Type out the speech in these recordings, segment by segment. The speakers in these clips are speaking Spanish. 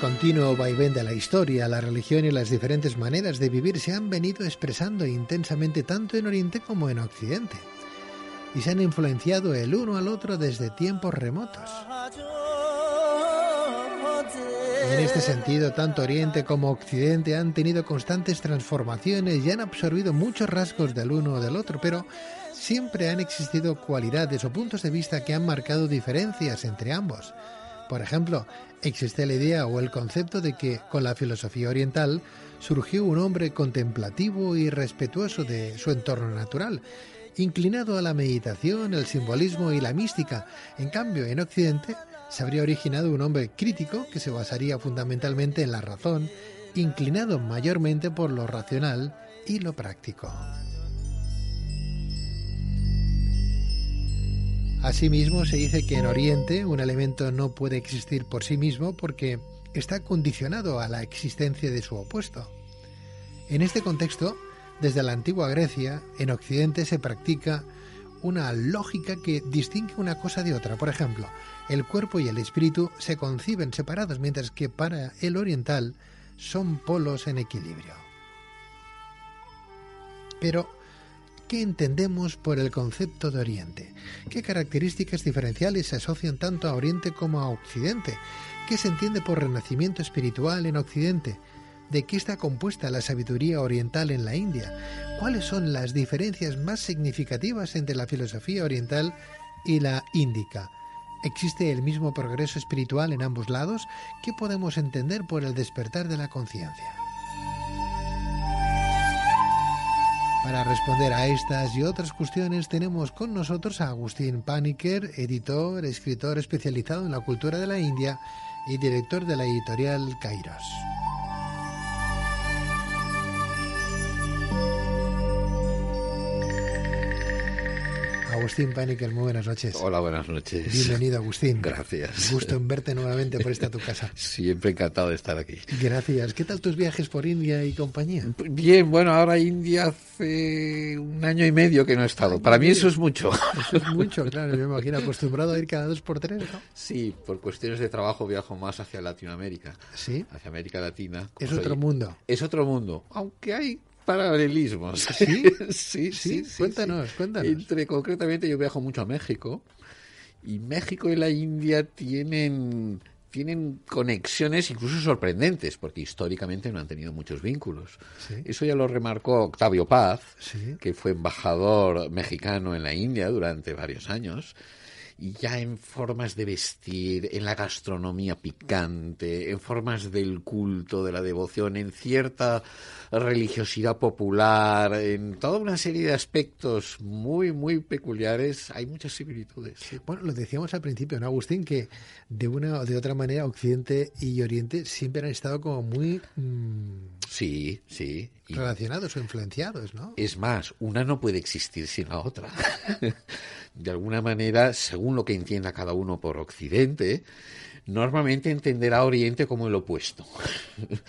continuo vaivén de la historia, la religión y las diferentes maneras de vivir se han venido expresando intensamente tanto en Oriente como en Occidente, y se han influenciado el uno al otro desde tiempos remotos. En este sentido, tanto Oriente como Occidente han tenido constantes transformaciones y han absorbido muchos rasgos del uno o del otro, pero siempre han existido cualidades o puntos de vista que han marcado diferencias entre ambos. Por ejemplo, existe la idea o el concepto de que con la filosofía oriental surgió un hombre contemplativo y respetuoso de su entorno natural, inclinado a la meditación, el simbolismo y la mística. En cambio, en Occidente se habría originado un hombre crítico que se basaría fundamentalmente en la razón, inclinado mayormente por lo racional y lo práctico. Asimismo, se dice que en Oriente un elemento no puede existir por sí mismo porque está condicionado a la existencia de su opuesto. En este contexto, desde la antigua Grecia, en Occidente se practica una lógica que distingue una cosa de otra. Por ejemplo, el cuerpo y el espíritu se conciben separados, mientras que para el oriental son polos en equilibrio. Pero, ¿Qué entendemos por el concepto de Oriente? ¿Qué características diferenciales se asocian tanto a Oriente como a Occidente? ¿Qué se entiende por renacimiento espiritual en Occidente? ¿De qué está compuesta la sabiduría oriental en la India? ¿Cuáles son las diferencias más significativas entre la filosofía oriental y la índica? ¿Existe el mismo progreso espiritual en ambos lados? ¿Qué podemos entender por el despertar de la conciencia? Para responder a estas y otras cuestiones tenemos con nosotros a Agustín Paniker, editor, escritor especializado en la cultura de la India y director de la editorial Kairos. Agustín Paniker, muy buenas noches. Hola, buenas noches. Bienvenido, Agustín. Gracias. Gusto en verte nuevamente por esta tu casa. Siempre encantado de estar aquí. Gracias. ¿Qué tal tus viajes por India y compañía? Bien, bueno, ahora India hace un año y medio que no he estado. Para mí eso es mucho. Eso es mucho, claro. Me imagino acostumbrado a ir cada dos por tres, ¿no? Sí, por cuestiones de trabajo viajo más hacia Latinoamérica. Sí. Hacia América Latina. Es otro mundo. Es otro mundo. Aunque hay paralelismos. ¿Sí? sí, sí, sí, Cuéntanos, cuéntanos. Entre, concretamente, yo viajo mucho a México y México y la India tienen tienen conexiones incluso sorprendentes, porque históricamente no han tenido muchos vínculos. Sí. Eso ya lo remarcó Octavio Paz, Sí. que fue embajador mexicano en la India durante varios años, ya en formas de vestir, en la gastronomía picante, en formas del culto, de la devoción, en cierta religiosidad popular, en toda una serie de aspectos muy, muy peculiares, hay muchas similitudes. Bueno, lo decíamos al principio, ¿no, Agustín? Que de una o de otra manera Occidente y Oriente siempre han estado como muy mm, Sí, sí. Relacionados o influenciados, ¿no? Es más, una no puede existir sin la otra. De alguna manera, según lo que entienda cada uno por Occidente, normalmente entenderá Oriente como el opuesto.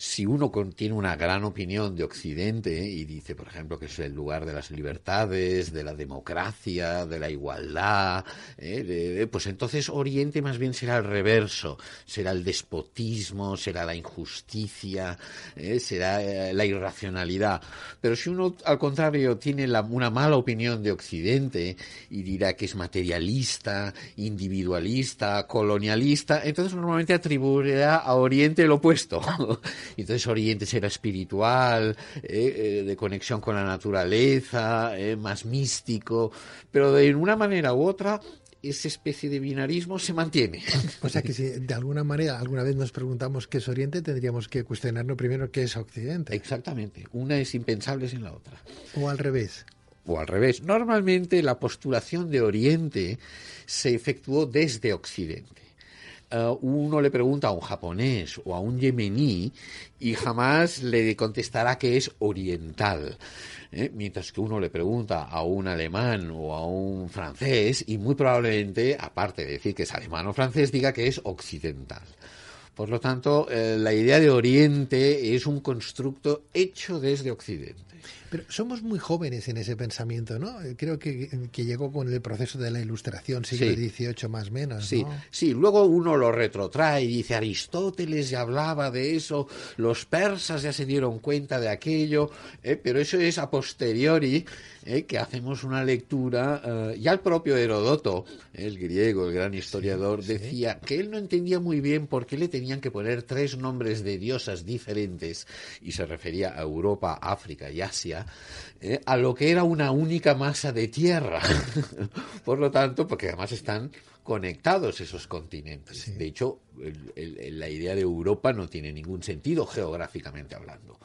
Si uno contiene una gran opinión de Occidente y dice, por ejemplo, que es el lugar de las libertades, de la democracia, de la igualdad, ¿eh? de- de- pues entonces Oriente más bien será el reverso, será el despotismo, será la injusticia, ¿eh? será eh, la irracionalidad. Pero si uno, al contrario, tiene la- una mala opinión de Occidente y dirá que es materialista, individualista, colonialista, entonces normalmente atribuirá a Oriente el opuesto. entonces Oriente será espiritual, eh, eh, de conexión con la naturaleza, eh, más místico, pero de una manera u otra esa especie de binarismo se mantiene. O sea que si de alguna manera alguna vez nos preguntamos qué es Oriente, tendríamos que cuestionarnos primero qué es Occidente. Exactamente. Una es impensable sin la otra. O al revés. O al revés. Normalmente la postulación de Oriente se efectuó desde Occidente. Uh, uno le pregunta a un japonés o a un yemení y jamás le contestará que es oriental. ¿eh? mientras que uno le pregunta a un alemán o a un francés y muy probablemente, aparte de decir que es alemán o francés, diga que es occidental. Por lo tanto, eh, la idea de Oriente es un constructo hecho desde Occidente. Pero somos muy jóvenes en ese pensamiento, ¿no? Creo que, llegó con el proceso de la Ilustración, siglo XVIII más o menos. Sí, sí, luego uno lo retrotrae y dice Aristóteles ya hablaba de eso, los persas ya se dieron cuenta de aquello, ¿eh? pero eso es a posteriori ¿eh? que hacemos una lectura. Eh, ya el propio Herodoto, el griego, el gran historiador, decía que él no entendía muy bien por qué le tenían que poner tres nombres de diosas diferentes, y se refería a Europa, África y Asia, ¿eh? a lo que era una única masa de tierra. por lo tanto, porque además están conectados esos continentes. De hecho, la idea de Europa no tiene ningún sentido geográficamente hablando.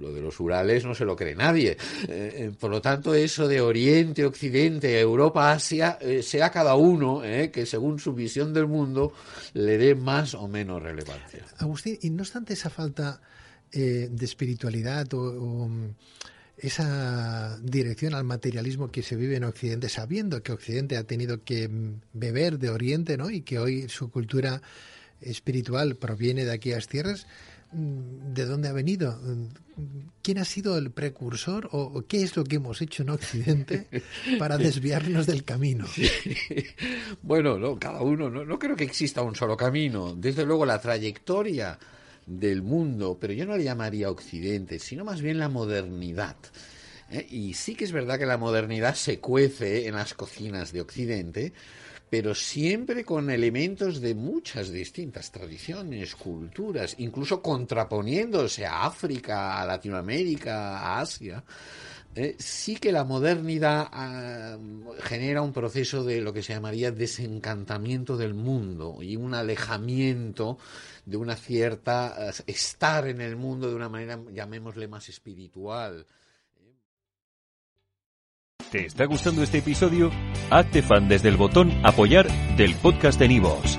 Lo de los Urales no se lo cree nadie. Eh, eh, por lo tanto, eso de Oriente, Occidente, Europa, Asia, eh, sea cada uno que según su visión del mundo le dé más o menos relevancia. Agustín, y no obstante esa falta de espiritualidad o, esa dirección al materialismo que se vive en Occidente, sabiendo que Occidente ha tenido que beber de Oriente, ¿no? Y que hoy su cultura espiritual proviene de aquellas tierras, de dónde ha venido, quién ha sido el precursor o, qué es lo que hemos hecho en Occidente para desviarnos del camino. Bueno, no, cada uno, no, no creo que exista un solo camino. Desde luego la trayectoria del mundo, pero yo no le llamaría Occidente, sino más bien la modernidad. ¿eh? Y sí que es verdad que la modernidad se cuece en las cocinas de Occidente, pero siempre con elementos de muchas distintas tradiciones, culturas, incluso contraponiéndose a África, a Latinoamérica, a Asia. Eh, sí que la modernidad ah, genera un proceso de lo que se llamaría desencantamiento del mundo y un alejamiento de una cierta estar en el mundo de una manera, llamémosle, más espiritual. ¿Te está gustando este episodio? Hazte fan desde el botón Apoyar del podcast de Nivos.